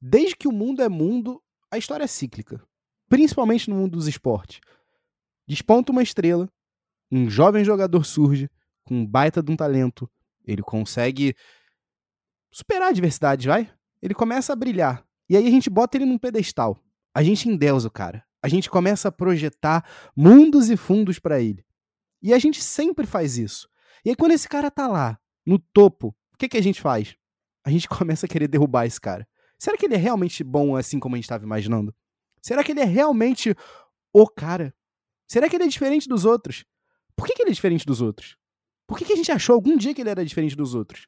Desde que o mundo é mundo, a história é cíclica. Principalmente no mundo dos esportes. Desponta uma estrela, um jovem jogador surge com um baita de um talento. Ele consegue superar a adversidade, vai? Ele começa a brilhar. E aí a gente bota ele num pedestal. A gente endeusa o cara. A gente começa a projetar mundos e fundos para ele. E a gente sempre faz isso. E aí quando esse cara tá lá, no topo, o que, que a gente faz? A gente começa a querer derrubar esse cara. Será que ele é realmente bom assim como a gente estava imaginando? Será que ele é realmente o cara? Será que ele é diferente dos outros? Por que, que ele é diferente dos outros? Por que, que a gente achou algum dia que ele era diferente dos outros?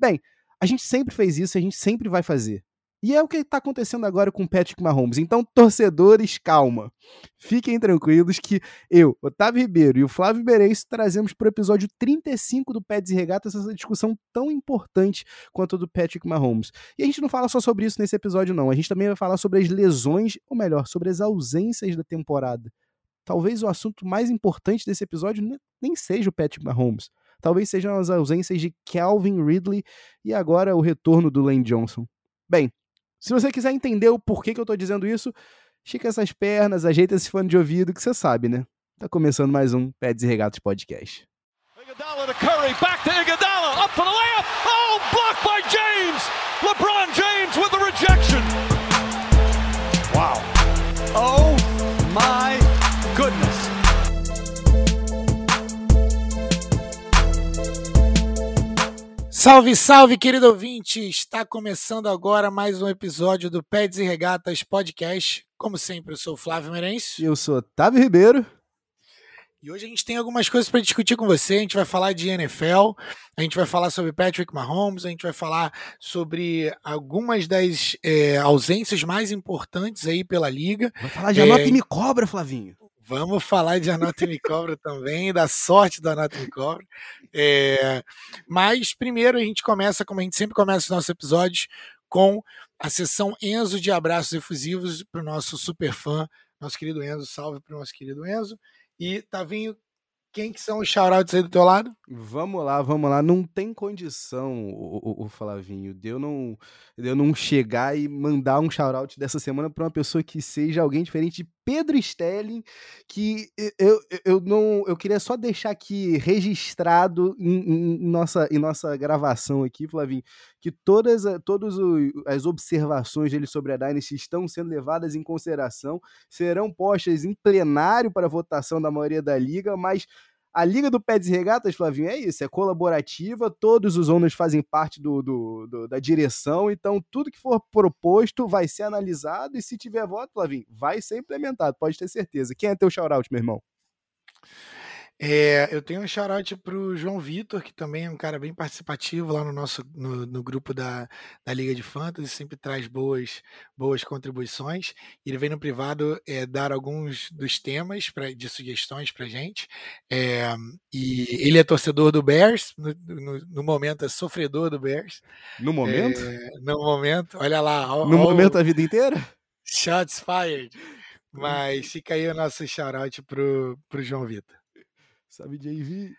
Bem, a gente sempre fez isso e a gente sempre vai fazer. E é o que está acontecendo agora com o Patrick Mahomes. Então, torcedores, calma. Fiquem tranquilos que eu, Otávio Ribeiro e o Flávio Berenço trazemos para o episódio 35 do Pets e Regatas essa discussão tão importante quanto a do Patrick Mahomes. E a gente não fala só sobre isso nesse episódio, não. A gente também vai falar sobre as lesões, ou melhor, sobre as ausências da temporada. Talvez o assunto mais importante desse episódio nem seja o Patrick Mahomes. Talvez sejam as ausências de Calvin Ridley e agora o retorno do Lane Johnson. Bem, se você quiser entender o porquê que eu tô dizendo isso, estica essas pernas, ajeita esse fone de ouvido que você sabe, né? Tá começando mais um Peds e Regatos Podcast. Iguodala to Curry, back to Iguodala, up for the layup. Oh, blocked by James. LeBron James Salve, salve, querido ouvinte! Está começando agora mais um episódio do Peds e Regatas Podcast. Como sempre, eu sou o Flávio Merencio. E eu sou Otávio Ribeiro. E hoje a gente tem algumas coisas para discutir com você. A gente vai falar de NFL, a gente vai falar sobre Patrick Mahomes, a gente vai falar sobre algumas das é, ausências mais importantes aí pela liga. Vai falar de Anota é... e Me Cobra, Flavinho. Vamos falar de Anatomy Cobra também, da sorte do Anatomy Cobra. É, mas primeiro a gente começa, como a gente sempre começa os nossos episódios, com a sessão Enzo de abraços efusivos para o nosso super fã, nosso querido Enzo. Salve para o nosso querido Enzo. E Tavinho, quem que são os shoutouts aí do teu lado? Vamos lá, vamos lá. Não tem condição, o, o, o Flavinho, de eu, não, de eu não chegar e mandar um shoutout dessa semana para uma pessoa que seja alguém diferente de Pedro Stelling, que eu, eu não. Eu queria só deixar aqui registrado em, em nossa, em nossa gravação aqui, Flavinho, que todas, todas as observações dele sobre a Dynasty estão sendo levadas em consideração, serão postas em plenário para votação da maioria da liga, mas a Liga do Pés e Regatas, Flavinho, é isso, é colaborativa, todos os owners fazem parte do, do, do, da direção, então tudo que for proposto vai ser analisado e se tiver voto, Flavinho, vai ser implementado, pode ter certeza. Quem é teu shout-out, meu irmão? É, eu tenho um shout-out pro João Vitor, que também é um cara bem participativo lá no nosso no, no grupo da, da Liga de Fantasy, sempre traz boas, boas contribuições. Ele vem no privado é, dar alguns dos temas pra, de sugestões pra gente. É, e ele é torcedor do Bears, no, no, no, momento é sofredor do Bears. No momento? É, no momento, olha lá. Ó, no ó, momento a vida inteira? Shots fired. Mas fica aí o nosso shout-out pro, pro João Vitor. Sabe, JV?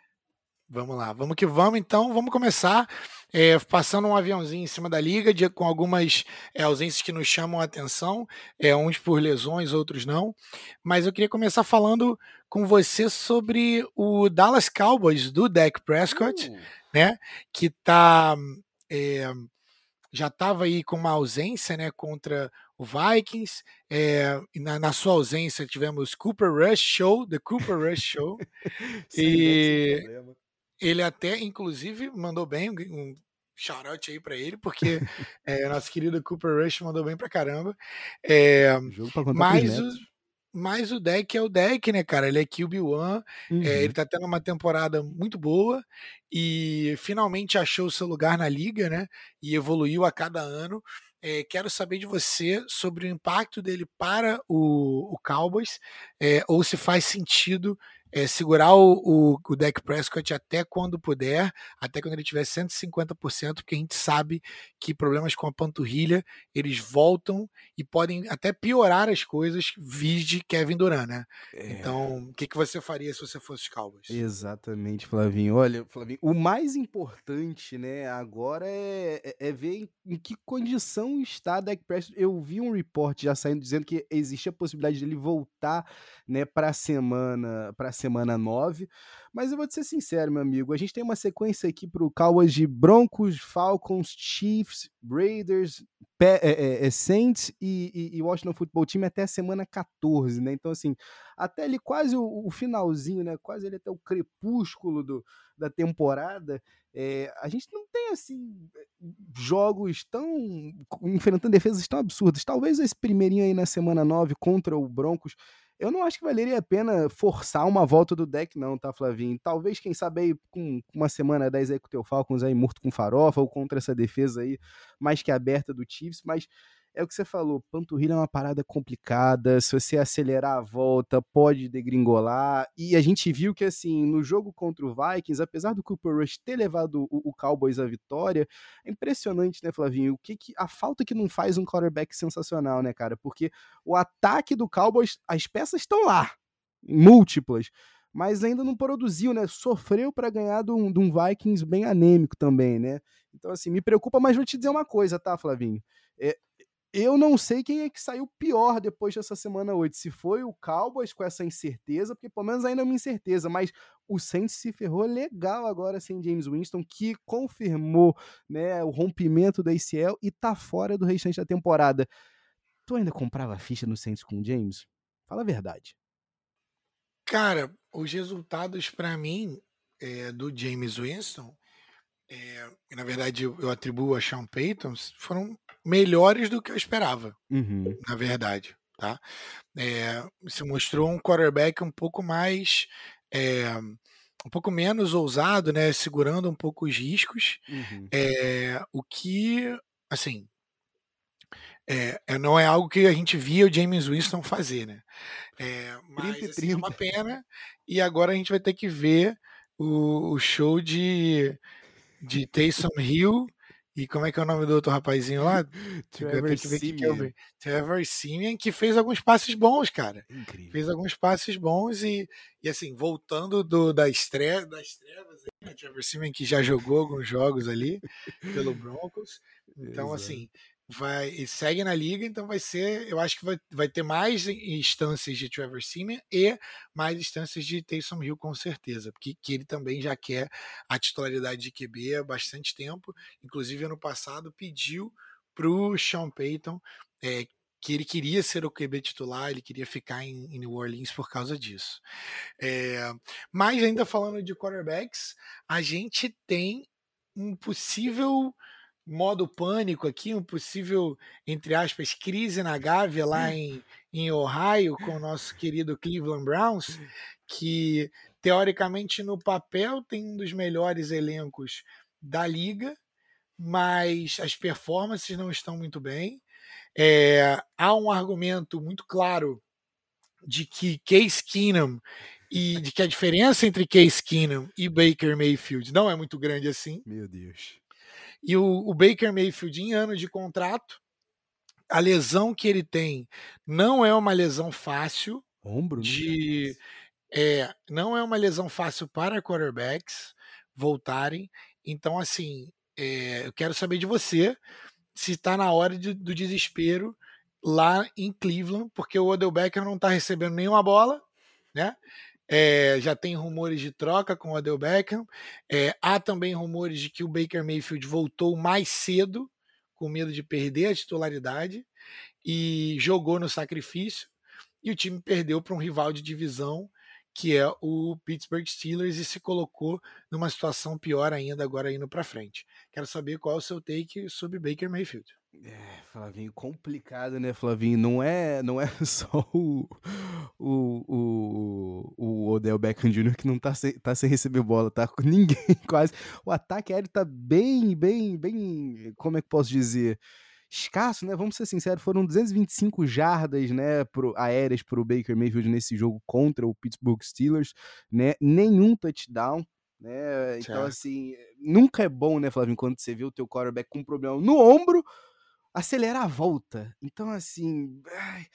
Vamos lá, vamos que vamos então, vamos começar é, passando um aviãozinho em cima da liga, de, com algumas é, ausências que nos chamam a atenção, é, uns por lesões, outros não. Mas eu queria começar falando com você sobre o Dallas Cowboys do Dak Prescott, uh. né? Que tá é, já estava aí com uma ausência né, contra o Vikings. É, na, na, sua ausência tivemos Cooper Rush Show, The Cooper Rush Show. e ele até, inclusive, mandou bem um shout aí para ele, porque é, nosso querido Cooper Rush mandou bem pra caramba. É, mas, o, mas o deck é o deck, né, cara? Ele é QB1, uhum. é, ele tá tendo uma temporada muito boa e finalmente achou o seu lugar na liga, né? E evoluiu a cada ano. É, quero saber de você sobre o impacto dele para o, o Cowboys, é, ou se faz sentido é, segurar o, o, o Dak Prescott até quando puder, até quando ele tiver 150%, porque a gente sabe que problemas com a panturrilha, eles voltam e podem até piorar as coisas, vide Kevin Durant, né? É. Então, o que, que você faria se você fosse os Cowboys? Exatamente, Flavinho. Olha, Flavinho, o mais importante, né, agora é, é, é ver em, que condição está Dak Prescott. Eu vi um report já saindo dizendo que existe a possibilidade dele voltar, né, para a semana, para semana 9. Mas eu vou te ser sincero, meu amigo, a gente tem uma sequência aqui para o Cowboys de Broncos, Falcons, Chiefs, Raiders, é, é, é, Saints e, e, e, Washington Football Team até a semana 14, né? Então, assim, até ali quase o, o finalzinho, né? Quase ele até o crepúsculo do, da temporada, é, a gente não tem, assim, jogos tão. enfrentando defesas tão absurdas. Talvez esse primeirinho aí na semana 9 contra o Broncos eu não acho que valeria a pena forçar uma volta do deck, não, tá, Flavinho? Talvez, quem sabe, aí, com uma semana 10 aí com o teu Falcons aí morto com farofa, ou contra essa defesa aí mais que aberta do Chiefs, mas é o que você falou, panturrilha é uma parada complicada, se você acelerar a volta, pode degringolar, e a gente viu que, assim, no jogo contra o Vikings, apesar do Cooper Rush ter levado o, o Cowboys à vitória, é impressionante, né, Flavinho, o que, que a falta que não faz um quarterback sensacional, né, cara, porque o ataque do Cowboys, as peças estão lá, múltiplas, mas ainda não produziu, né? Sofreu para ganhar de um, de um, Vikings bem anêmico também, né? Então, assim, me preocupa, mas vou te dizer uma coisa, tá, Flavinho? É, eu não sei quem é que saiu pior depois dessa semana 8. Se foi o Cowboys com essa incerteza, porque pelo menos ainda é uma incerteza, mas o Saints se ferrou legal agora sem James Winston, que confirmou né, o rompimento da ACL e tá fora do restante da temporada. Tu ainda comprava ficha no Saints com James? Fala a verdade. Cara, os resultados para mim é, do James Winston, é, na verdade eu, atribuo a Sean Payton, foram melhores do que eu esperava, uhum. na verdade. Tá? É, se mostrou um quarterback um pouco mais. É, um pouco menos ousado, né? Segurando um pouco os riscos. Uhum. É, o que, assim. É, não é algo que a gente via o James Winston fazer, né? É, mas 30, assim, 30. é uma pena. E agora a gente vai ter que ver o, o show de, de Taysom Hill e como é que é o nome do outro rapazinho lá? Trevor Simeon. Que Trevor Simeon, que fez alguns passes bons, cara. Incrível. Fez alguns passes bons e, e assim, voltando do, da estreia, das trevas, né? Trevor Simeon que já jogou alguns jogos ali pelo Broncos. Então, Exato. assim, vai segue na liga, então vai ser, eu acho que vai, vai ter mais instâncias de Trevor Simeon e mais instâncias de Taysom Hill com certeza, porque que ele também já quer a titularidade de QB há bastante tempo, inclusive ano passado pediu para o Sean Payton é, que ele queria ser o QB titular, ele queria ficar em, em New Orleans por causa disso. É, mas ainda falando de quarterbacks, a gente tem um possível modo pânico aqui, um possível, entre aspas, crise na Gávea lá hum. em, em Ohio com o nosso querido Cleveland Browns, hum. que teoricamente no papel tem um dos melhores elencos da liga, mas as performances não estão muito bem. É, há um argumento muito claro de que Case Keenum e de que a diferença entre Case Keenum e Baker Mayfield não é muito grande assim. Meu Deus. E o, o Baker Mayfield, em anos de contrato, a lesão que ele tem não é uma lesão fácil. Ombro, de é, não é uma lesão fácil para quarterbacks voltarem. Então, assim, é, eu quero saber de você se está na hora de, do desespero lá em Cleveland, porque o Odell Beckham não está recebendo nenhuma bola, né? É, já tem rumores de troca com o Odell Beckham. É, há também rumores de que o Baker Mayfield voltou mais cedo, com medo de perder a titularidade, e jogou no sacrifício. E o time perdeu para um rival de divisão, que é o Pittsburgh Steelers, e se colocou numa situação pior ainda agora indo para frente. Quero saber qual é o seu take sobre Baker Mayfield. É, Flavinho, complicado, né, Flavinho? Não é, não é só o, o, o, o Odell Beckham Jr. que não tá sem, tá sem receber bola, tá com ninguém quase. O ataque aéreo tá bem, bem, bem, como é que posso dizer? escasso, né? Vamos ser sinceros, foram 225 jardas, né, pro, aéreas para o Baker Mayfield nesse jogo contra o Pittsburgh Steelers, né? Nenhum touchdown, né? Então, assim, nunca é bom, né, Flávio, quando você vê o teu quarterback com um problema no ombro, acelerar a volta. Então, assim, ai,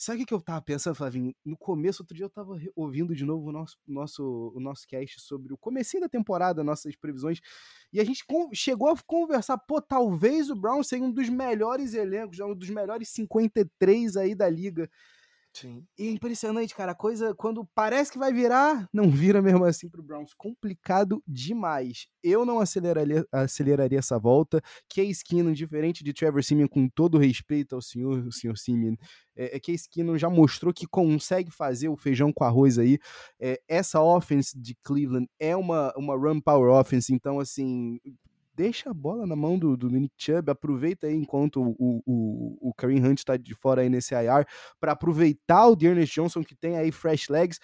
Sabe o que eu tava pensando, Flavinho? No começo, outro dia eu tava ouvindo de novo o nosso, nosso, o nosso cast sobre o comecinho da temporada, nossas previsões, e a gente chegou a conversar, pô, talvez o Brown seja um dos melhores elencos, um dos melhores 53 aí da liga. Sim. E é impressionante, cara. A coisa, quando parece que vai virar, não vira mesmo assim pro Browns. Complicado demais. Eu não aceleraria, aceleraria essa volta. Case Keenum, diferente de Trevor Simeon, com todo respeito ao senhor, o senhor Simeon, é, é Case Keenum já mostrou que consegue fazer o feijão com arroz aí. É, essa offense de Cleveland é uma, uma run power offense, então, assim, deixa a bola na mão do, do Nick Chubb, aproveita aí enquanto o, o, o Kareem Hunt está de fora aí nesse IR, para aproveitar o Dearness Johnson que tem aí fresh legs.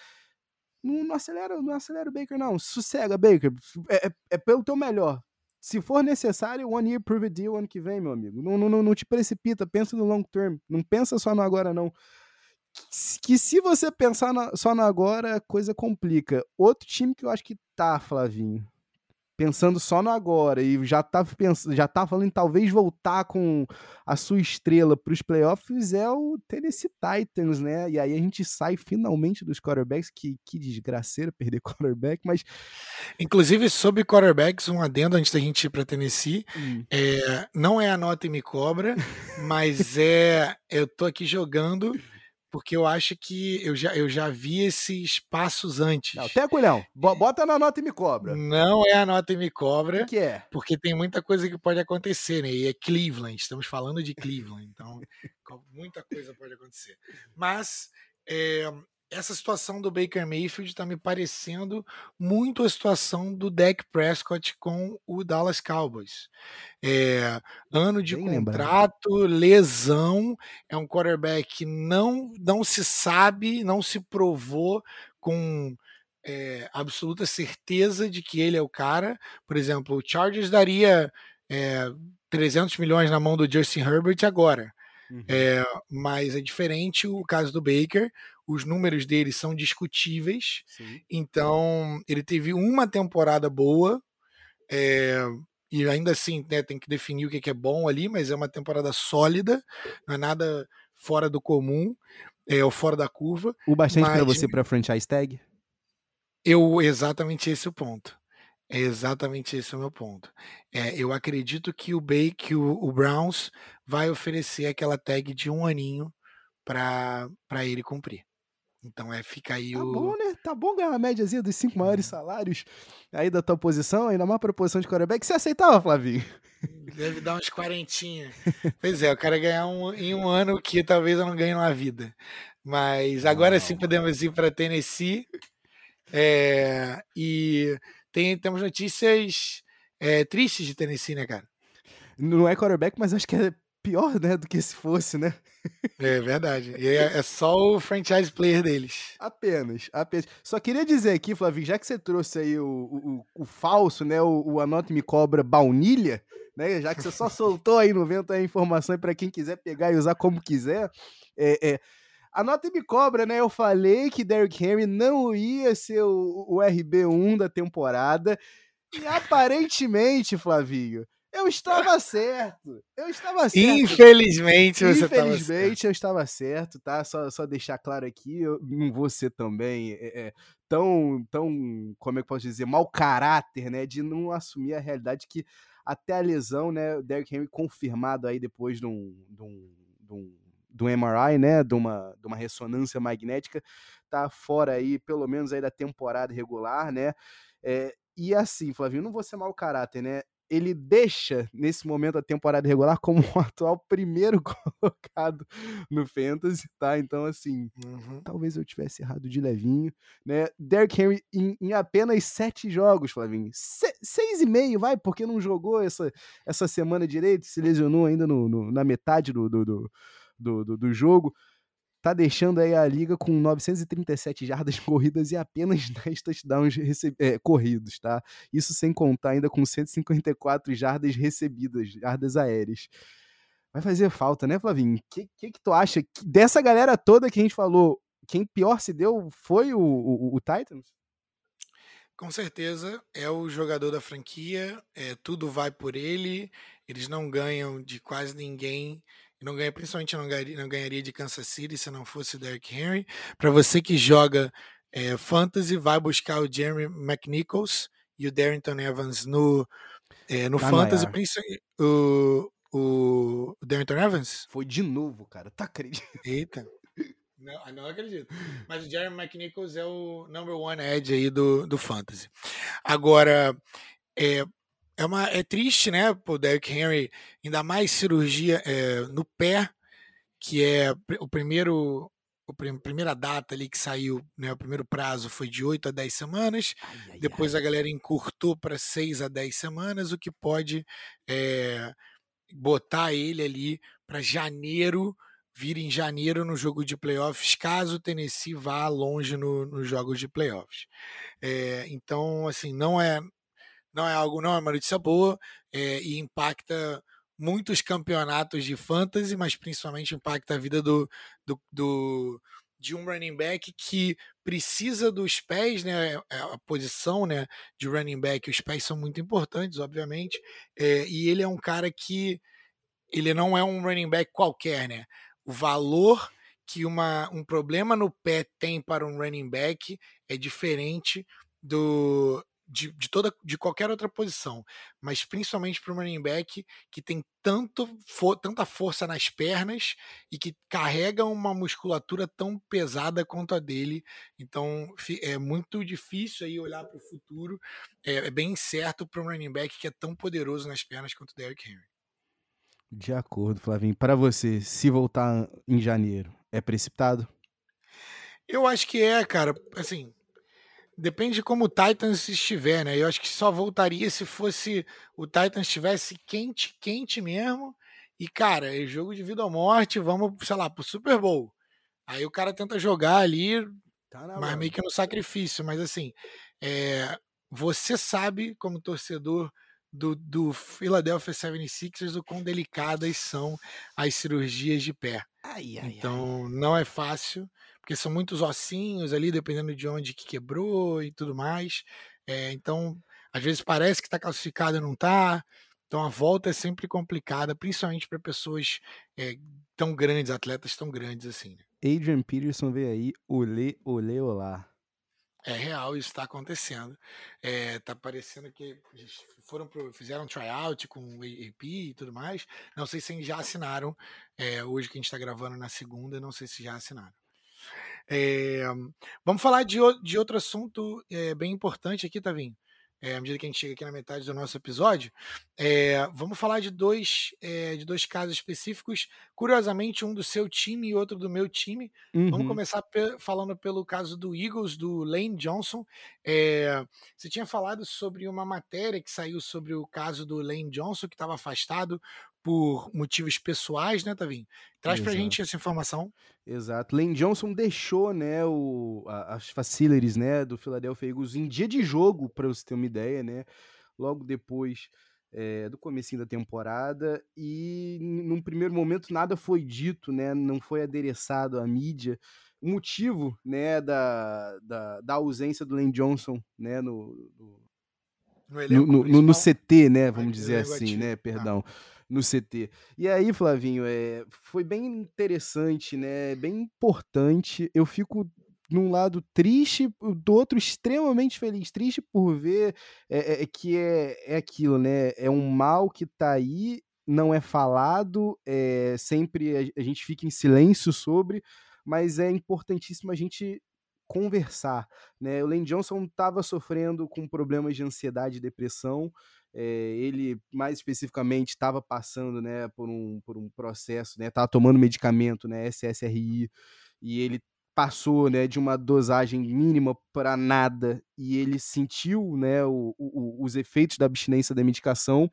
Não, não, acelera, não acelera o Baker, não. Sossega, Baker. É, é, é pelo teu melhor. Se for necessário, one year prove deal ano que vem, meu amigo. Não, não, não te precipita, pensa no long term. Não pensa só no agora, não que se você pensar na, só no agora, a coisa complica. Outro time que eu acho que tá, Flavinho, pensando só no agora e já tá, pensando, já tá falando em talvez voltar com a sua estrela para os playoffs é o Tennessee Titans, né? E aí a gente sai finalmente dos quarterbacks, que, que desgraceira perder quarterback, mas... Inclusive, sobre quarterbacks, um adendo antes da gente ir para Tennessee, hum. é, não é a nota e me cobra, mas é... Eu tô aqui jogando porque eu acho que eu já, eu já vi esses passos antes. Não, até culhão, bota na nota e me cobra. Não é a nota e me cobra. O que é? Porque tem muita coisa que pode acontecer, né? E é Cleveland, estamos falando de Cleveland, então muita coisa pode acontecer. Mas é, essa situação do Baker Mayfield está me parecendo muito a situação do Dak Prescott com o Dallas Cowboys. É, ano de Bem contrato, lembrado. lesão, é um quarterback que não, não se sabe, não se provou com é, absoluta certeza de que ele é o cara. Por exemplo, o Chargers daria é, 300 milhões na mão do Justin Herbert agora. Uhum. É, mas é diferente o caso do Baker os números dele são discutíveis. Sim. Então, ele teve uma temporada boa, é, e ainda assim né, tem que definir o que é bom ali, mas é uma temporada sólida, não é nada fora do comum, é, ou fora da curva. O bastante para você para franchise tag? Eu, exatamente esse é o ponto. É exatamente esse o meu ponto. É, eu acredito que o Bake, o, o Browns, vai oferecer aquela tag de um aninho para ele cumprir. Então é, fica aí tá o. Tá bom, né? Tá bom ganhar a médiazinha dos cinco maiores uhum. salários aí da tua posição, ainda mais pra posição de quarterback. Você aceitava, Flavinho? Deve dar uns quarentinha. pois é, eu quero ganhar um, em um ano que talvez eu não ganhe na vida. Mas agora sim podemos ir para Tennessee. É, e tem, temos notícias é, tristes de Tennessee, né, cara? Não é quarterback, mas acho que é pior, né, do que se fosse, né? É verdade. E é, é só o franchise player deles. Apenas, apenas. Só queria dizer aqui, Flavinho, já que você trouxe aí o, o, o falso, né, o, o Anote Me Cobra baunilha, né, já que você só soltou aí no vento a informação para quem quiser pegar e usar como quiser, é, é a nota me cobra, né? Eu falei que Derrick Henry não ia ser o, o RB1 da temporada. E aparentemente, Flavinho, eu estava certo. Eu estava certo. Infelizmente você Infelizmente eu estava certo, tá? Só, só deixar claro aqui, eu não vou ser também é, é, tão, tão, como é que eu posso dizer, mau caráter, né? De não assumir a realidade que até a lesão, né? O Derrick Henry confirmado aí depois de um, de um, de um, de um MRI, né? De uma, de uma ressonância magnética, tá fora aí, pelo menos aí da temporada regular, né? É, e assim, Flavinho, não vou ser mau caráter, né? Ele deixa, nesse momento, a temporada regular como o atual primeiro colocado no Fantasy, tá? Então, assim, uhum. talvez eu tivesse errado de levinho, né? Derrick Henry em, em apenas sete jogos, Flavinho. Se, seis e meio, vai, porque não jogou essa, essa semana direito, se lesionou ainda no, no na metade do, do, do, do, do jogo tá deixando aí a liga com 937 jardas corridas e apenas 10 touchdowns é, corridos, tá? Isso sem contar ainda com 154 jardas recebidas, jardas aéreas. Vai fazer falta, né, Flavinho? O que, que, que tu acha? Dessa galera toda que a gente falou, quem pior se deu foi o, o, o Titans? Com certeza é o jogador da franquia, é, tudo vai por ele, eles não ganham de quase ninguém, não ganha, principalmente não ganharia, não ganharia de Kansas City se não fosse o Derrick Henry. Para você que joga é, fantasy, vai buscar o Jeremy McNichols e o Darrington Evans no, é, no tá fantasy, o, o, o Darrington Evans? Foi de novo, cara, tá acreditando? Eita. Não, não acredito. Mas o Jeremy McNichols é o number one edge aí do, do Fantasy. Agora, é, é, uma, é triste, né? O Derrick Henry, ainda mais cirurgia é, no pé, que é o primeiro. A primeira data ali que saiu, né, o primeiro prazo foi de 8 a 10 semanas, ai, ai, depois ai. a galera encurtou para 6 a 10 semanas, o que pode é, botar ele ali para janeiro vir em janeiro no jogo de playoffs, caso o Tennessee vá longe nos no jogos de playoffs. É, então, assim, não é não é algo, não é uma notícia boa é, e impacta muitos campeonatos de fantasy, mas principalmente impacta a vida do, do, do de um running back que precisa dos pés, né? A posição, né, de running back, os pés são muito importantes, obviamente, é, e ele é um cara que ele não é um running back qualquer, né? o valor que uma, um problema no pé tem para um running back é diferente do de, de, toda de qualquer outra posição, mas principalmente para o running back que tem tanto for, tanta força nas pernas e que carrega uma musculatura tão pesada quanto a dele. Então é muito difícil aí olhar para o futuro. É, é bem incerto para um running back que é tão poderoso nas pernas quanto o Derrick Henry. De acordo, Flavinho. Para você, se voltar em janeiro, é precipitado? Eu acho que é, cara. Assim, depende de como o Titans estiver, né? Eu acho que só voltaria se fosse o Titans estivesse quente, quente mesmo. E, cara, é jogo de vida ou morte, vamos, sei lá, pro Super Bowl. Aí o cara tenta jogar ali, tá mas meio que no sacrifício. Mas assim, é, você sabe, como torcedor, do, do Philadelphia 76ers o quão delicadas são as cirurgias de pé. Ai, ai, então ai. não é fácil, porque são muitos ossinhos ali, dependendo de onde que quebrou e tudo mais. É, então, às vezes parece que está classificado e não está. Então a volta é sempre complicada, principalmente para pessoas é, tão grandes, atletas tão grandes assim. Né? Adrian Peterson veio aí, olê, olê, olá. É real, isso está acontecendo. É, tá parecendo que foram pro, fizeram tryout com o AP e tudo mais. Não sei se já assinaram. É, hoje que a gente está gravando na segunda, não sei se já assinaram. É, vamos falar de, de outro assunto é, bem importante aqui, Tavinho é, à medida que a gente chega aqui na metade do nosso episódio, é, vamos falar de dois, é, de dois casos específicos. Curiosamente, um do seu time e outro do meu time. Uhum. Vamos começar falando pelo caso do Eagles, do Lane Johnson. você tinha falado sobre uma matéria que saiu sobre o caso do Lane Johnson, que estava afastado por motivos pessoais, né, Tavim? Traz Exato. pra gente essa informação. Exato. Lane Johnson deixou, né, o, a, as facilities, né, do Philadelphia Eagles em dia de jogo, para você ter uma ideia, né, logo depois é, do começo da temporada e num primeiro momento nada foi dito, né, não foi adereçado à mídia. O motivo, né, da, da, da ausência do Lane Johnson, né, no, no, no, no, no, no CT, né, vamos dizer assim, né, perdão. Ah no CT. E aí, Flavinho, é, foi bem interessante, né? Bem importante. Eu fico num lado triste, do outro extremamente feliz. Triste por ver é, é, que é, é aquilo, né? É um mal que tá aí, não é falado, é, sempre a, a gente fica em silêncio sobre, mas é importantíssimo a gente conversar, né? O Lane Johnson estava sofrendo com problemas de ansiedade e depressão, é, ele mais especificamente estava passando né, por, um, por um processo, né, estava tomando medicamento, né, SSRI, e ele passou né, de uma dosagem mínima para nada e ele sentiu né, o, o, os efeitos da abstinência da medicação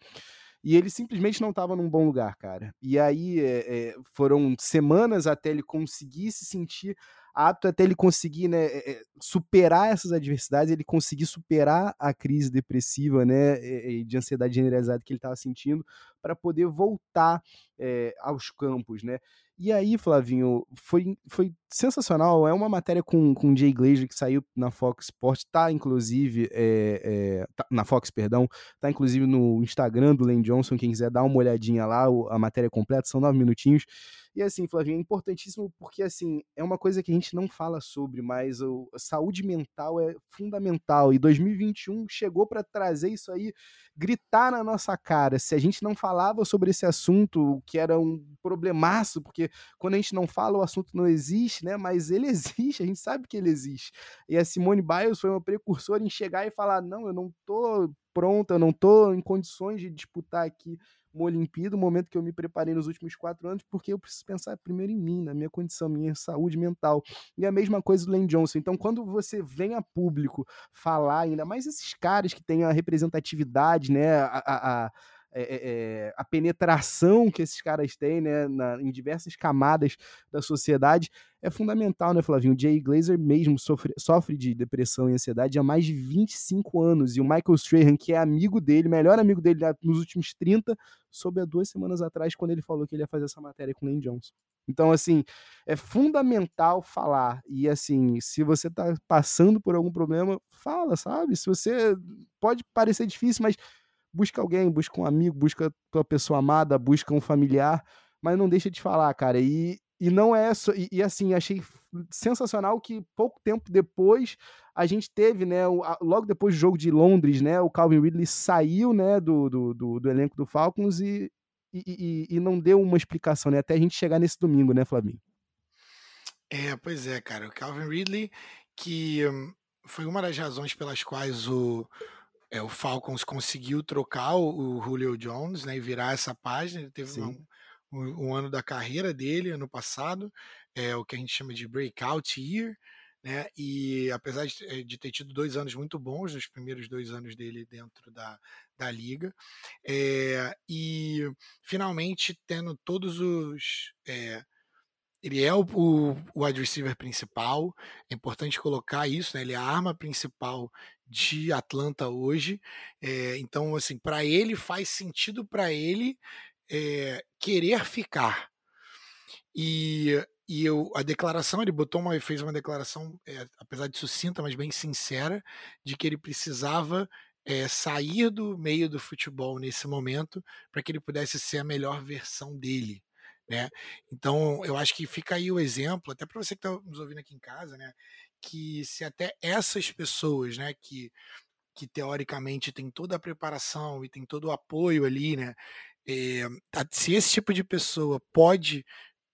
e ele simplesmente não estava num bom lugar, cara. E aí é, é, foram semanas até ele conseguir se sentir apto até ele conseguir né, é, é, superar essas adversidades, ele conseguir superar a crise depressiva né, de ansiedade generalizada que ele estava sentindo, para poder voltar é, aos campos. Né? E aí, Flavinho, foi, foi sensacional. É uma matéria com, com Jay Glazer que saiu na Fox Sports, tá inclusive é, é, tá, na Fox, perdão, tá inclusive no Instagram do Lane Johnson. Quem quiser dar uma olhadinha lá, a matéria completa, são nove minutinhos. E assim, Flavinho, é importantíssimo porque assim, é uma coisa que a gente não fala sobre, mas o, a saúde mental é fundamental. E 2021 chegou para trazer isso aí, gritar na nossa cara. Se a gente não falava sobre esse assunto, que era um problemaço, porque quando a gente não fala, o assunto não existe, né? Mas ele existe, a gente sabe que ele existe. E a Simone Biles foi uma precursora em chegar e falar: não, eu não tô pronta, eu não tô em condições de disputar aqui uma Olimpíada, um momento que eu me preparei nos últimos quatro anos, porque eu preciso pensar primeiro em mim, na minha condição, minha saúde mental. E a mesma coisa do Lane Johnson. Então, quando você vem a público falar, ainda mais esses caras que têm a representatividade, né, a, a é, é, a penetração que esses caras têm né, na, em diversas camadas da sociedade é fundamental, né, Flavinho? O Jay Glazer mesmo sofre, sofre de depressão e ansiedade há mais de 25 anos. E o Michael Strahan, que é amigo dele, melhor amigo dele nos últimos 30, soube há duas semanas atrás, quando ele falou que ele ia fazer essa matéria com o Lane Johnson. Então, assim, é fundamental falar. E, assim, se você tá passando por algum problema, fala, sabe? Se você. Pode parecer difícil, mas busca alguém, busca um amigo, busca tua pessoa amada, busca um familiar, mas não deixa de falar, cara. E, e não é só. E, e, assim, achei sensacional que pouco tempo depois a gente teve, né? O, a, logo depois do jogo de Londres, né? O Calvin Ridley saiu, né? Do, do, do, do elenco do Falcons e, e, e, não deu uma explicação, né? Até a gente chegar nesse domingo, né, Flavinho? É, pois é, cara. O Calvin Ridley, que hum, foi uma das razões pelas quais o, é, o Falcons conseguiu trocar o, o, Julio Jones né, e virar essa página. Ele teve um, um, um, ano da carreira dele ano passado, é o que a gente chama de breakout year. Né? E apesar de, eh, de ter tido dois anos muito bons, nos primeiros dois anos dele dentro da, da liga, é, e finalmente tendo todos os é, ele é o, o, o wide receiver principal, é importante colocar isso, né? Ele é a arma principal de Atlanta hoje. É, então, assim, para ele faz sentido para ele é, querer ficar. E, e eu, a declaração, ele botou uma, fez uma declaração, é, apesar de sucinta, mas bem sincera, de que ele precisava é, sair do meio do futebol nesse momento para que ele pudesse ser a melhor versão dele. Né? Então, eu acho que fica aí o exemplo, até para você que está nos ouvindo aqui em casa, né? que se até essas pessoas né, que, que teoricamente tem toda a preparação e tem todo o apoio ali, né? É, se esse tipo de pessoa pode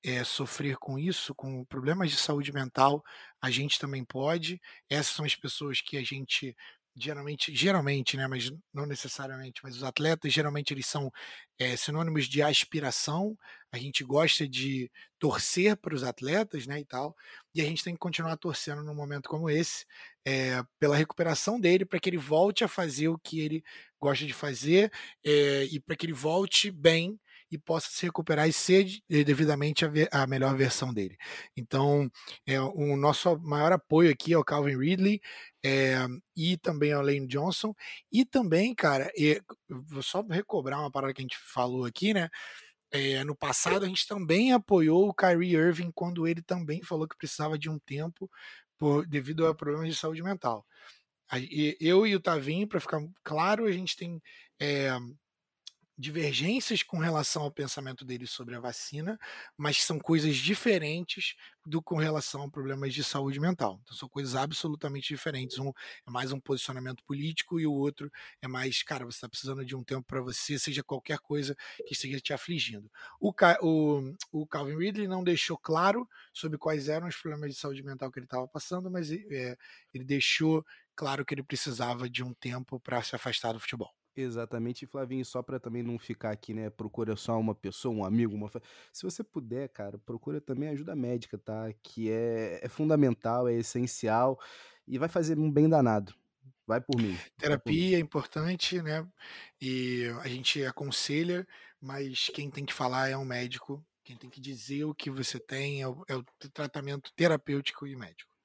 é, sofrer com isso, com problemas de saúde mental, a gente também pode. Essas são as pessoas que a gente geralmente, geralmente, né, mas não necessariamente, mas os atletas geralmente eles são é, sinônimos de aspiração. A gente gosta de torcer para os atletas, né, e tal, e a gente tem que continuar torcendo num momento como esse, é, pela recuperação dele, para que ele volte a fazer o que ele gosta de fazer é, e para que ele volte bem e possa se recuperar e ser devidamente a, a melhor versão dele. Então, é, o nosso maior apoio aqui é o Calvin Ridley é, e também ao Lane Johnson. E também, cara, vou só recobrar uma parada que a gente falou aqui, né? É, no passado a gente também apoiou o Kyrie Irving quando ele também falou que precisava de um tempo por, devido a problemas de saúde mental. Eu e o Tavinho, para ficar claro, a gente tem é, divergências com relação ao pensamento dele sobre a vacina, mas são coisas diferentes do com relação a problemas de saúde mental. Então são coisas absolutamente diferentes. Um é mais um posicionamento político e o outro é mais, cara, você está precisando de um tempo para você, seja qualquer coisa que esteja te afligindo. O, o, o, Calvin Ridley não deixou claro sobre quais eram os problemas de saúde mental que ele estava passando, mas é, ele deixou claro que ele precisava de um tempo para se afastar do futebol. Exatamente, Flavinho, só para também não ficar aqui, né? Procura só uma pessoa, um amigo, uma. Se você puder, cara, procura também ajuda médica, tá? Que é, é fundamental, é essencial e vai fazer um bem danado. Vai por mim. Terapia é importante, né? E a gente aconselha, mas quem tem que falar é um médico Quem tem que dizer o que você tem é o, é o tratamento terapêutico e médico.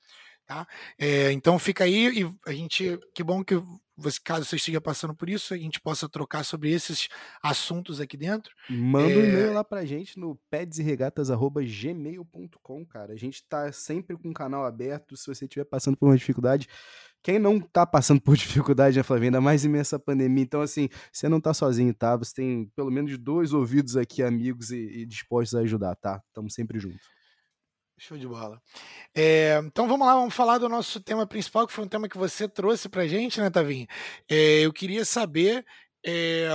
Tá? É, então fica aí e a gente, que bom que você, caso você esteja passando por isso, a gente possa trocar sobre esses assuntos aqui dentro. Manda é... um e-mail lá pra gente no pedsregatas.gmail.com, cara. A gente tá sempre com o canal aberto, se você estiver passando por uma dificuldade. Quem não tá passando por dificuldade, né, Flavinha? Ainda mais imensa pandemia. Então, assim, você não tá sozinho, tá? Você tem pelo menos dois ouvidos aqui, amigos e, e dispostos a ajudar, tá? Estamos sempre juntos. Show de bola. É, então vamos lá, vamos falar do nosso tema principal, que foi um tema que você trouxe pra gente, né, Tavinho? É, eu queria saber é,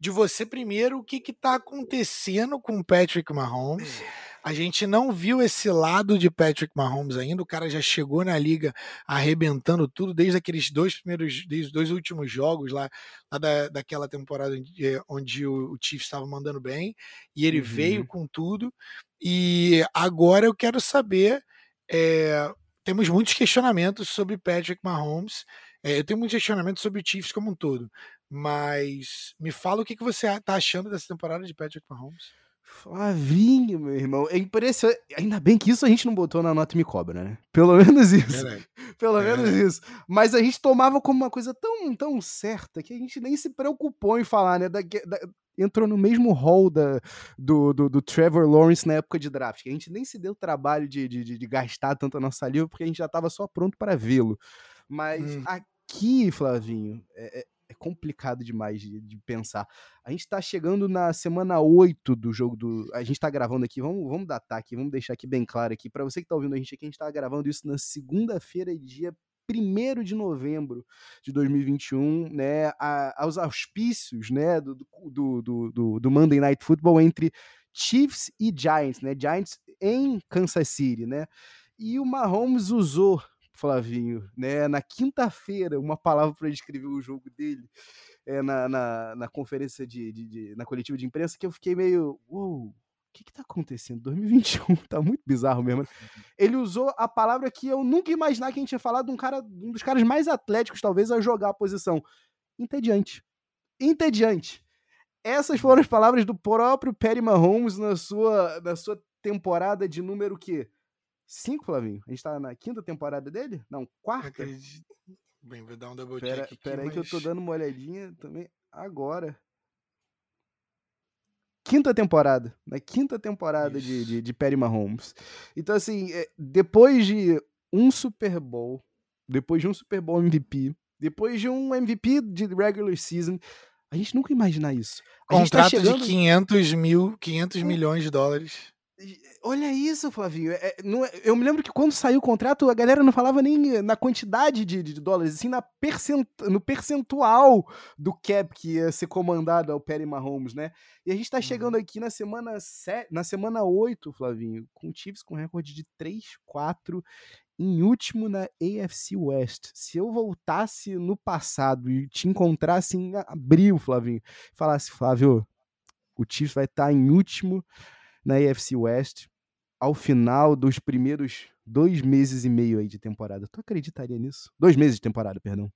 de você primeiro o que está acontecendo com o Patrick Mahomes. A gente não viu esse lado de Patrick Mahomes ainda. O cara já chegou na liga arrebentando tudo desde aqueles dois primeiros, desde os dois últimos jogos lá, lá da, daquela temporada onde, onde o, o Chiefs estava mandando bem. E ele uhum. veio com tudo. E agora eu quero saber. É, temos muitos questionamentos sobre Patrick Mahomes. É, eu tenho muitos questionamentos sobre o Chiefs como um todo. Mas me fala o que, que você está achando dessa temporada de Patrick Mahomes. Flavinho, meu irmão. É impressionante. Ainda bem que isso a gente não botou na nota me cobra, né? Pelo menos isso. É, Pelo é. menos isso. Mas a gente tomava como uma coisa tão, tão certa que a gente nem se preocupou em falar, né? Da, da, entrou no mesmo hall da, do, do, do, Trevor Lawrence na época de draft. A gente nem se deu trabalho de, de, de gastar tanto a nossa saliva porque a gente já estava só pronto para vê-lo. Mas hum. aqui, Flavinho, é, é é complicado demais de, de, pensar. A gente tá chegando na semana 8 do jogo do. A gente tá gravando aqui, vamos, vamos datar aqui, vamos deixar aqui bem claro aqui. para você que tá ouvindo a gente aqui, a gente tá gravando isso na segunda-feira, dia 1 de novembro de 2021, né, a, aos auspícios, né, do, do, do, do, do Monday Night Football entre Chiefs e Giants, né, Giants em Kansas City, né, e o Mahomes usou Flavinho, né? Na quinta-feira, uma palavra para descrever o jogo dele é, na, na, na conferência de, de, de, na coletiva de imprensa que eu fiquei meio, uou, que que tá acontecendo? 2021 tá muito bizarro mesmo. Ele usou a palavra que eu nunca imaginar que a gente ia falar de um cara, um dos caras mais atléticos talvez a jogar a posição. Entediante. Entediante. Essas foram as palavras do próprio Perry Mahomes na sua, na sua temporada de número que Cinco, Flavinho? A gente tá na quinta temporada dele? Não, quarta? Bem, vou dar um double pera, check aqui. Pera aí mas... que eu tô dando uma olhadinha também agora. Quinta temporada. Na quinta temporada de, de, de Perry Mahomes. Então, assim, é, depois de um Super Bowl, depois de um Super Bowl MVP, depois de um MVP de regular season, a gente nunca imagina isso. A Contrato tá chegando... de 500 mil, 500 milhões de dólares. Olha isso, Flavinho. É, não, é, eu me lembro que quando saiu o contrato, a galera não falava nem na quantidade de, de dólares, assim na percent, no percentual do cap que ia ser comandado ao Perry Mahomes, né? E a gente tá uhum. chegando aqui na semana 7, na semana 8, Flavinho, com o Chiefs com recorde de 3-4 em último na AFC West. Se eu voltasse no passado e te encontrasse em abril, Flavinho, falasse, Flávio, o Chiefs vai estar tá em último na AFC West ao final dos primeiros dois meses e meio aí de temporada. Tu acreditaria nisso? Dois meses de temporada, perdão.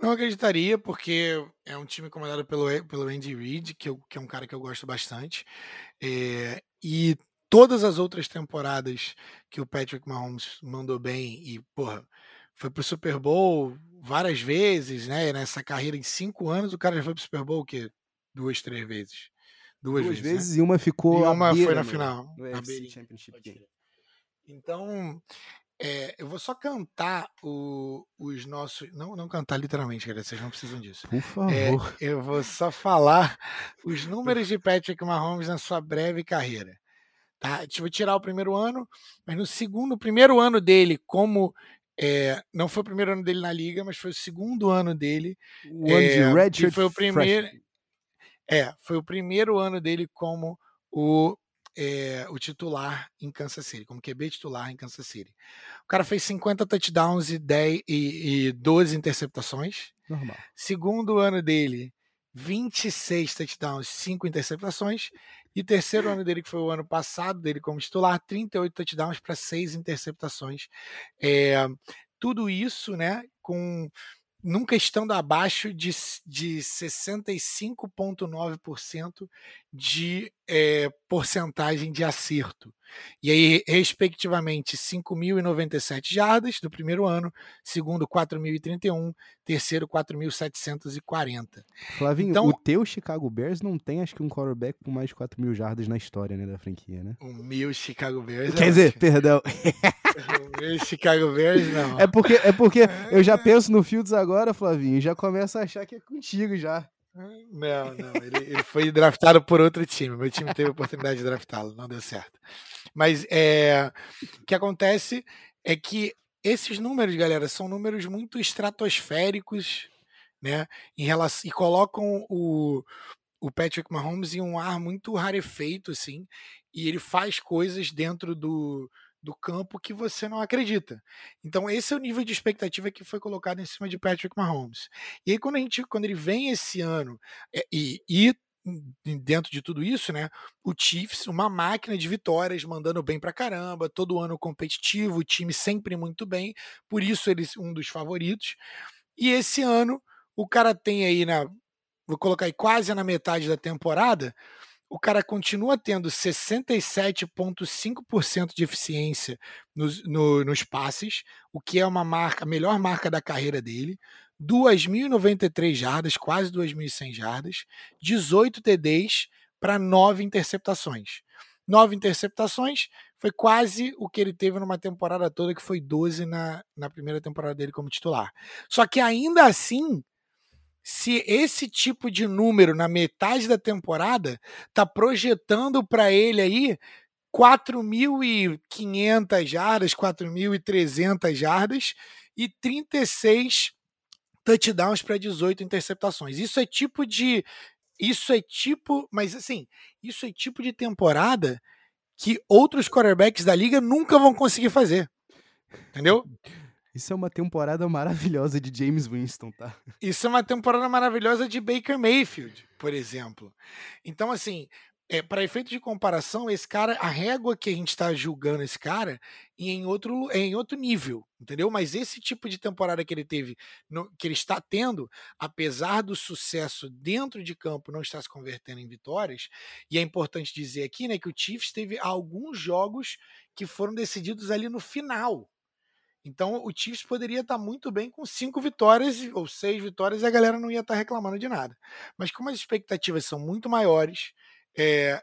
Não acreditaria, porque é um time comandado pelo, pelo Andy Reid, que, que é um cara que eu gosto bastante. É, e todas as outras temporadas que o Patrick Mahomes mandou bem e, porra, foi pro Super Bowl várias vezes, né? Nessa carreira em cinco anos, o cara já foi pro Super Bowl o quê? Duas, três vezes. Duas, Duas vezes, né? vezes né? e uma ficou. E uma foi na final. No AFC Championship Game. Então, é, eu vou só cantar o, os nossos. Não, não cantar literalmente, galera, vocês não precisam disso. Por favor. É, eu vou só falar os números de Patrick Mahomes na sua breve carreira. Tá? Eu vou tirar o primeiro ano, mas no segundo, primeiro ano dele, como. É, não foi o primeiro ano dele na liga, mas foi o segundo ano dele. O ano de é, Redshirt foi o primeiro. Freshman. É, foi o primeiro ano dele como o, é, o titular em Kansas City, como QB titular em Kansas City. O cara fez 50 touchdowns e, 10, e, e 12 interceptações. Normal. Segundo ano dele, 26 touchdowns, 5 interceptações. E terceiro ano dele, que foi o ano passado, dele como titular, 38 touchdowns para 6 interceptações. É, tudo isso, né, com nunca estando abaixo de, de 65,9% de é, porcentagem de acerto. E aí, respectivamente, 5.097 jardas do primeiro ano, segundo 4.031, terceiro 4.740. Flavinho, então, o teu Chicago Bears não tem, acho que, um quarterback com mais de 4 mil jardas na história né, da franquia, né? O meu Chicago Bears. Quer dizer, perdão. o meu Chicago Bears, não. É porque, é porque eu já penso no Fields agora, Flavinho, e já começo a achar que é contigo já. Não, não. Ele, ele, foi draftado por outro time. Meu time teve a oportunidade de draftá-lo, não deu certo. Mas é, o que acontece é que esses números, galera, são números muito estratosféricos, né? Em relação, e colocam o, o Patrick Mahomes em um ar muito rarefeito, assim. E ele faz coisas dentro do, do campo que você não acredita. Então esse é o nível de expectativa que foi colocado em cima de Patrick Mahomes. E aí quando a gente, quando ele vem esse ano é, e, e dentro de tudo isso, né, o Chiefs, uma máquina de vitórias, mandando bem pra caramba, todo ano competitivo, o time sempre muito bem, por isso eles um dos favoritos. E esse ano o cara tem aí na vou colocar aí quase na metade da temporada, o cara continua tendo 67,5% de eficiência nos, no, nos passes, o que é uma marca, a melhor marca da carreira dele. 2.093 jardas, quase 2.100 jardas, 18 TDs para 9 interceptações. 9 interceptações foi quase o que ele teve numa temporada toda, que foi 12 na, na primeira temporada dele como titular. Só que ainda assim, se esse tipo de número na metade da temporada tá projetando para ele aí 4.500 jardas, 4.300 jardas e 36 touchdowns para 18 interceptações. Isso é tipo de isso é tipo, mas assim, isso é tipo de temporada que outros quarterbacks da liga nunca vão conseguir fazer. Entendeu? Isso é uma temporada maravilhosa de James Winston, tá? Isso é uma temporada maravilhosa de Baker Mayfield, por exemplo. Então, assim, é, para efeito de comparação, esse cara, a régua que a gente está julgando esse cara é em outro, é em outro nível, entendeu? Mas esse tipo de temporada que ele teve, no, que ele está tendo, apesar do sucesso dentro de campo não estar se convertendo em vitórias, e é importante dizer aqui, né, que o Chiefs teve alguns jogos que foram decididos ali no final, então o Chiefs poderia estar muito bem com cinco vitórias ou seis vitórias e a galera não ia estar reclamando de nada. Mas como as expectativas são muito maiores, é,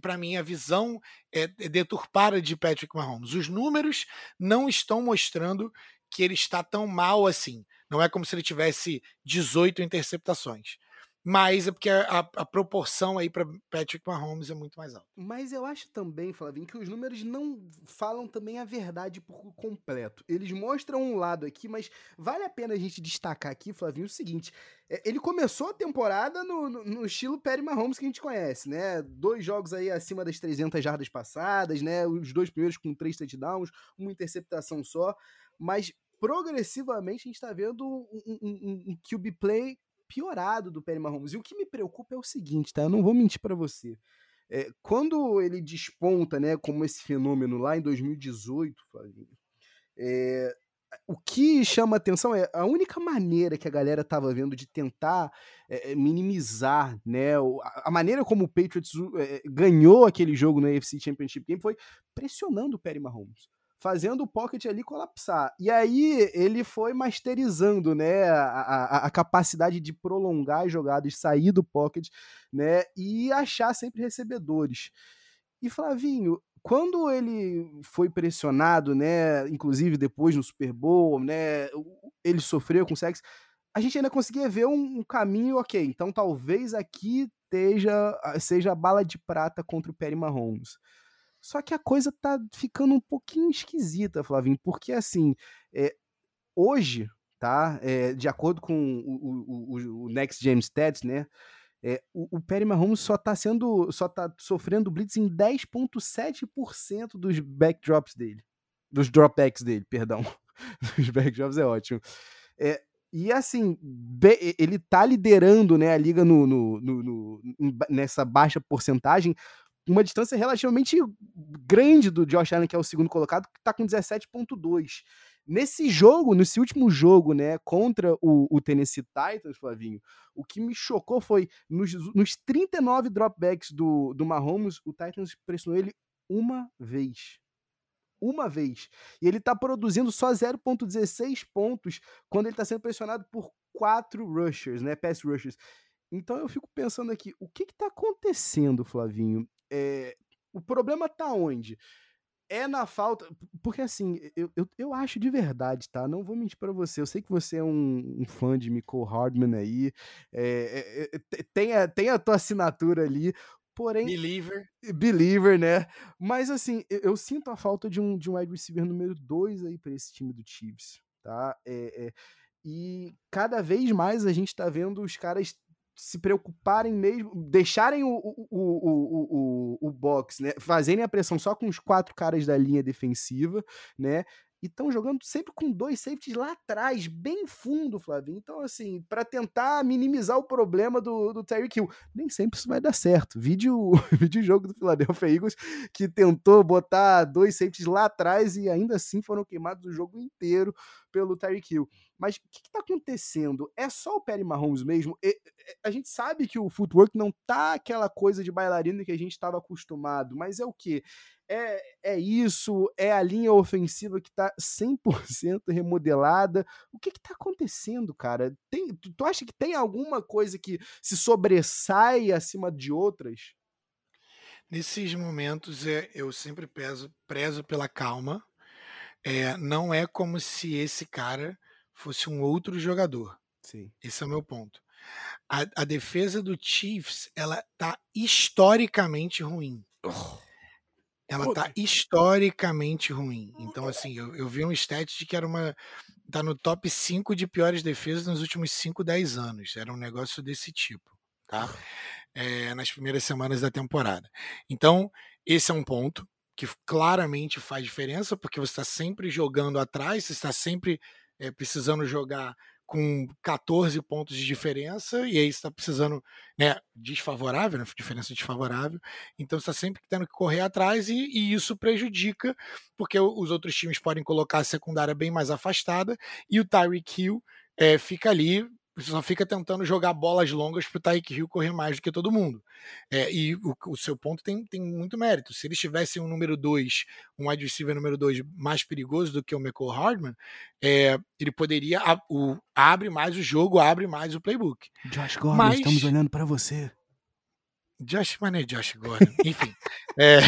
para mim a visão é, é deturpada de Patrick Mahomes. Os números não estão mostrando que ele está tão mal assim. Não é como se ele tivesse 18 interceptações mas é porque a, a proporção aí para Patrick Mahomes é muito mais alta. Mas eu acho também, Flavinho, que os números não falam também a verdade por completo. Eles mostram um lado aqui, mas vale a pena a gente destacar aqui, Flavinho, o seguinte: é, ele começou a temporada no, no, no estilo Perry Mahomes que a gente conhece, né? Dois jogos aí acima das 300 jardas passadas, né? Os dois primeiros com três touchdowns, uma interceptação só, mas progressivamente a gente está vendo um, um, um, um QB play piorado do Perry Mahomes. E o que me preocupa é o seguinte, tá? Eu não vou mentir para você. É, quando ele desponta, né, como esse fenômeno lá em 2018, Flavinho, é, o que chama atenção é a única maneira que a galera estava vendo de tentar é, minimizar, né, a, maneira como o Patriots é, ganhou aquele jogo no AFC Championship Game foi pressionando o Perry Mahomes fazendo o pocket ali colapsar. E aí ele foi masterizando, né, a, a, a, capacidade de prolongar as jogadas, sair do pocket, né, e achar sempre recebedores. E Flavinho, quando ele foi pressionado, né, inclusive depois no Super Bowl, né, ele sofreu com sexo, a gente ainda conseguia ver um, um caminho, ok, então talvez aqui esteja, seja a bala de prata contra o Perry Mahomes. Só que a coisa tá ficando um pouquinho esquisita, Flavinho, porque assim, é, hoje, tá? É, de acordo com o, o, o, Next Gen Stats, né? É, o, o Perry Mahomes só tá sendo, só tá sofrendo blitz em 10.7% dos backdrops dele. Dos dropbacks dele, perdão. dos backdrops é ótimo. É, e assim, ele tá liderando né, a liga no, no, no, no, nessa baixa porcentagem uma distância relativamente grande do Josh Allen, que é o segundo colocado, que está com 17,2. Nesse jogo, nesse último jogo, né, contra o, o, Tennessee Titans, Flavinho, o que me chocou foi nos, nos 39 dropbacks do, do Mahomes, o Titans pressionou ele uma vez. Uma vez. E ele tá produzindo só 0,16 pontos quando ele tá sendo pressionado por quatro rushers, né? Pass rushers. Então eu fico pensando aqui, o que que tá acontecendo, Flavinho? É, o problema tá onde? é na falta. Porque assim, eu, eu, eu acho de verdade, tá? Não vou mentir para você. Eu sei que você é um, um fã de Michael Hardman aí. É, é, tem, a, tem a tua assinatura ali. Porém. Believer. Believer, né? Mas assim, eu, eu sinto a falta de um, de um wide receiver número 2 aí para esse time do Chiefs, tá? É, e cada vez mais a gente tá vendo os caras se preocuparem mesmo, deixarem o, o, o, o, o, box, né? Fazerem a pressão só com os quatro caras da linha defensiva, né? E estão jogando sempre com dois safeties lá atrás, bem fundo, Flavinho. Então, assim, para tentar minimizar o problema do, do Hill. Nem sempre isso vai dar certo. Vídeo, vídeo jogo do Philadelphia Eagles que tentou botar dois safeties lá atrás e ainda assim foram queimados o jogo inteiro pelo Tyreek Hill. Mas o que está acontecendo? É só o Perry Mahomes mesmo? E, a gente sabe que o footwork não tá aquela coisa de bailarina que a gente estava acostumado, mas é o que? É, é isso? É a linha ofensiva que está 100% remodelada? O que está acontecendo, cara? Tem, tu, tu acha que tem alguma coisa que se sobressai acima de outras? Nesses momentos, é, eu sempre peso, prezo pela calma. É, não é como se esse cara fosse um outro jogador. Sim. Esse é o meu ponto. A, a defesa do Chiefs, ela tá historicamente ruim. Oh. Ela tá historicamente ruim. Então, assim, eu, eu vi um stat de que era uma. tá no top 5 de piores defesas nos últimos 5, 10 anos. Era um negócio desse tipo, tá? É, nas primeiras semanas da temporada. Então, esse é um ponto que claramente faz diferença, porque você está sempre jogando atrás, você está sempre é, precisando jogar com 14 pontos de diferença, e aí está precisando, né, desfavorável, né, diferença desfavorável, então está sempre tendo que correr atrás, e, e, isso prejudica, porque os outros times podem colocar a secundária bem mais afastada, e o Tyreek Hill é, fica ali você só fica tentando jogar bolas longas para o Tyreek Hill correr mais do que todo mundo. É, e o, o, seu ponto tem, tem muito mérito. Se eles tivessem um número 2, um wide receiver número 2 mais perigoso do que o Michael Hardman, é, ele poderia. A, o, abre mais o jogo, abre mais o playbook. Josh Gordon, Mas, estamos olhando para você. Josh, mano, é Josh Gordon. Enfim. é,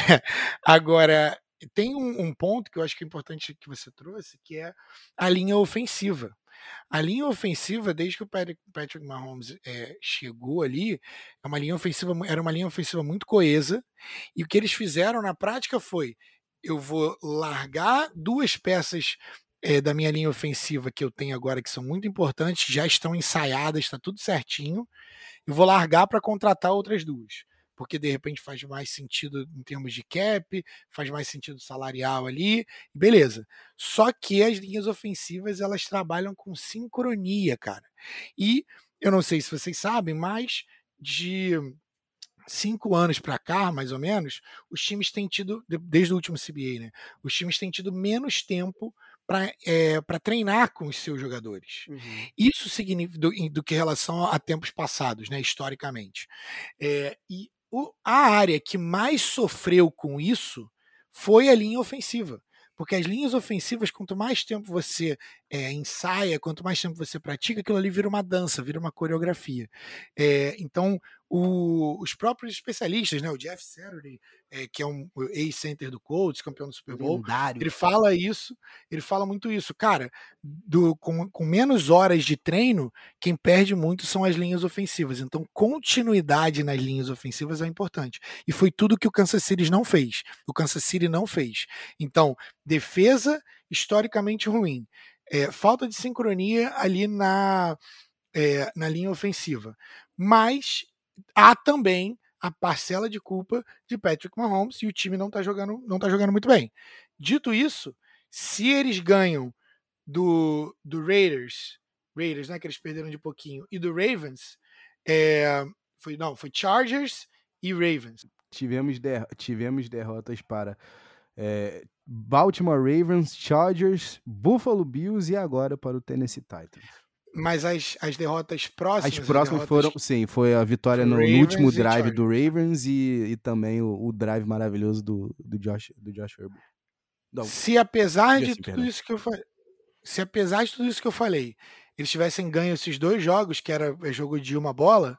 agora, tem um, um ponto que eu acho que é importante que você trouxe, que é a linha ofensiva. A linha ofensiva, desde que o Patrick Mahomes é, chegou ali, é uma linha ofensiva, era uma linha ofensiva muito coesa. E o que eles fizeram na prática foi: eu vou largar duas peças é, da minha linha ofensiva que eu tenho agora, que são muito importantes, já estão ensaiadas, está tudo certinho. Eu vou largar para contratar outras duas porque de repente faz mais sentido em termos de cap, faz mais sentido salarial ali, beleza. Só que as linhas ofensivas elas trabalham com sincronia, cara. E eu não sei se vocês sabem, mas de cinco anos para cá, mais ou menos, os times têm tido, desde o último CBA, né? Os times têm tido menos tempo para é, treinar com os seus jogadores. Uhum. Isso significa do, do, que em relação a tempos passados, né, historicamente. É, e o, a área que mais sofreu com isso foi a linha ofensiva. Porque as linhas ofensivas, quanto mais tempo você é, ensaia, quanto mais tempo você pratica, aquilo ali vira uma dança, vira uma coreografia. É, então, o, os próprios especialistas, né, o Jeff Saturday, é, que é um ex-center do Colts, campeão do Super Bowl, Lendário. ele fala isso, ele fala muito isso. Cara, do, com, com menos horas de treino, quem perde muito são as linhas ofensivas. Então, continuidade nas linhas ofensivas é importante. E foi tudo que o Kansas City não fez. O Kansas City não fez. Então, defesa historicamente ruim. É, falta de sincronia ali na, é, na linha ofensiva. Mas há também a parcela de culpa de Patrick Mahomes e o time não está jogando, não tá jogando muito bem. Dito isso, se eles ganham do, do Raiders, Raiders, né, que eles perderam de pouquinho, e do Ravens, é, foi não, foi Chargers e Ravens. tivemos, der tivemos derrotas para é, Baltimore Ravens, Chargers, Buffalo Bills e agora para o Tennessee Titans. Mas as, as derrotas próximas. As próximas as foram, sim, foi a vitória no, no último drive do Ravens e, e também o, o, drive maravilhoso do, do Josh, do Josh Herbert. Não, se apesar de assim, tudo isso que eu falei, se apesar de tudo isso que eu falei, eles tivessem ganho esses dois jogos, que era é, jogo de uma bola,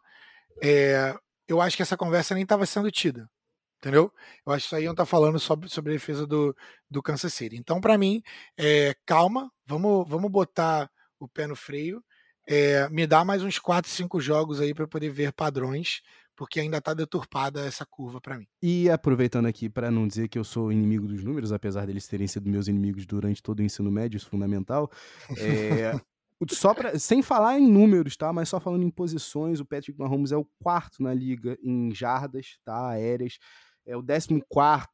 é, eu acho que essa conversa nem estava sendo tida. Entendeu? Eu acho que isso aí não tá falando sobre, sobre a defesa do, do Kansas City. Então, para mim, é, calma, vamos, vamos botar o pé no freio. É, me dá mais uns 4, 5 jogos aí para poder ver padrões, porque ainda tá deturpada essa curva para mim. E aproveitando aqui para não dizer que eu sou inimigo dos números, apesar deles terem sido meus inimigos durante todo o ensino médio, isso é fundamental. É, só pra, sem falar em números, tá? Mas só falando em posições, o Patrick Mahomes é o quarto na liga em jardas, tá? Aéreas é o 14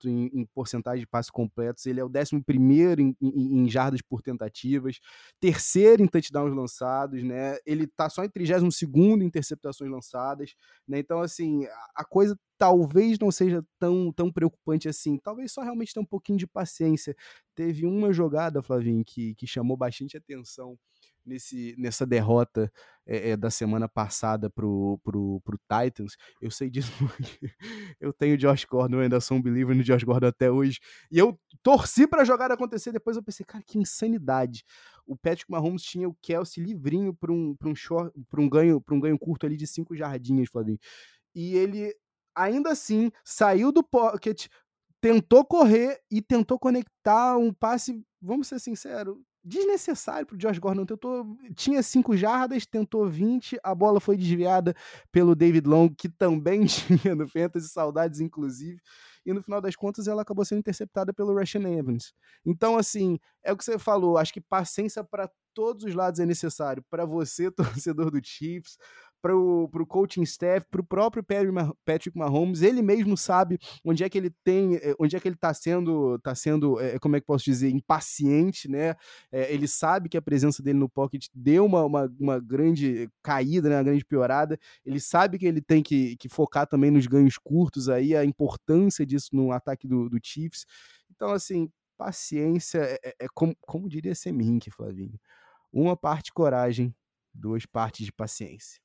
em, em porcentagem de passes completos, ele é o 11 em, em, em jardas por tentativas, terceiro em touchdowns lançados, né? Ele tá só em 32 em interceptações lançadas, né? Então, assim, a coisa talvez não seja tão, tão preocupante assim. Talvez só realmente tenha um pouquinho de paciência. Teve uma jogada, Flavinho, que, que chamou bastante atenção nesse, nessa derrota é, é, da semana passada pro, pro, pro Titans. Eu sei disso eu tenho Josh Gordon, eu ainda sou um believer no Josh Gordon até hoje. E eu torci para a jogada acontecer, depois eu pensei, cara, que insanidade. O Patrick Mahomes tinha o Kelsey livrinho para um, um, short, um, ganho, um ganho curto ali de cinco jardinhas, Flavinho. E ele, ainda assim, saiu do pocket, tentou correr e tentou conectar um passe, vamos ser sinceros, desnecessário pro Josh Gordon. Tentou, tinha 5 jardas, tentou 20, a bola foi desviada pelo David Long, que também tinha no Fantasy, saudades inclusive. E no final das contas ela acabou sendo interceptada pelo Russian Evans. Então, assim, é o que você falou, acho que paciência para todos os lados é necessário. Para você, torcedor do Chiefs, para o coaching staff, para o próprio Patrick Mahomes, ele mesmo sabe onde é que ele tem, eh, onde é que ele está sendo, tá sendo, é, como é que posso dizer, impaciente, né? É, ele sabe que a presença dele no pocket deu uma, uma, uma, grande caída, né? uma grande piorada. Ele sabe que ele tem que, que focar também nos ganhos curtos aí, a importância disso no ataque do, do Chiefs. Então, assim, paciência é, é, é como, como diria Semink, Flavinho. Uma parte coragem, duas partes de paciência.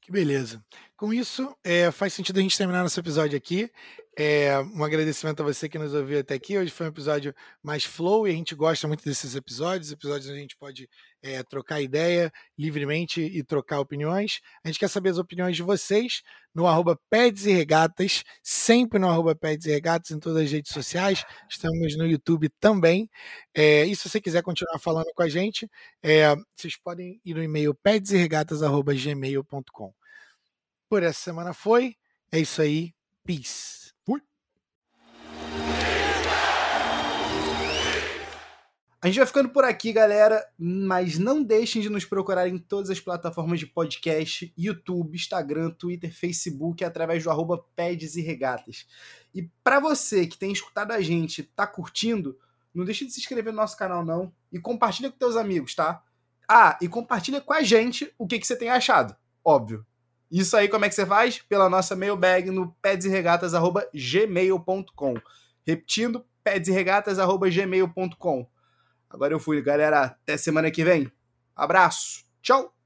Que beleza. Com isso, é, faz sentido a gente terminar nosso episódio aqui. É, um agradecimento a você que nos ouviu até aqui. Hoje foi um episódio mais flow e a gente gosta muito desses episódios episódios onde a gente pode é, trocar ideia livremente e trocar opiniões. A gente quer saber as opiniões de vocês no arroba Peds e Regatas, sempre no arroba Peds e Regatas em todas as redes sociais. Estamos no YouTube também. É, e se você quiser continuar falando com a gente, vocês podem ir no e-mail pedseregatas.gmail.com. Por essa semana foi. É isso aí. Peace. A gente vai ficando por aqui, galera, mas não deixem de nos procurar em todas as plataformas de podcast, YouTube, Instagram, Twitter, Facebook, através do arroba Pedes e Regatas. E para você que tem escutado a gente, tá curtindo, não deixe de se inscrever no nosso canal não e compartilha com teus amigos, tá? Ah, e compartilha com a gente o que, que você tem achado, óbvio. Isso aí como é que você faz? Pela nossa mailbag no pedsregatas.gmail.com Repetindo, pedsregatas.gmail.com Agora eu fui, galera. Até semana que vem. Abraço. Tchau.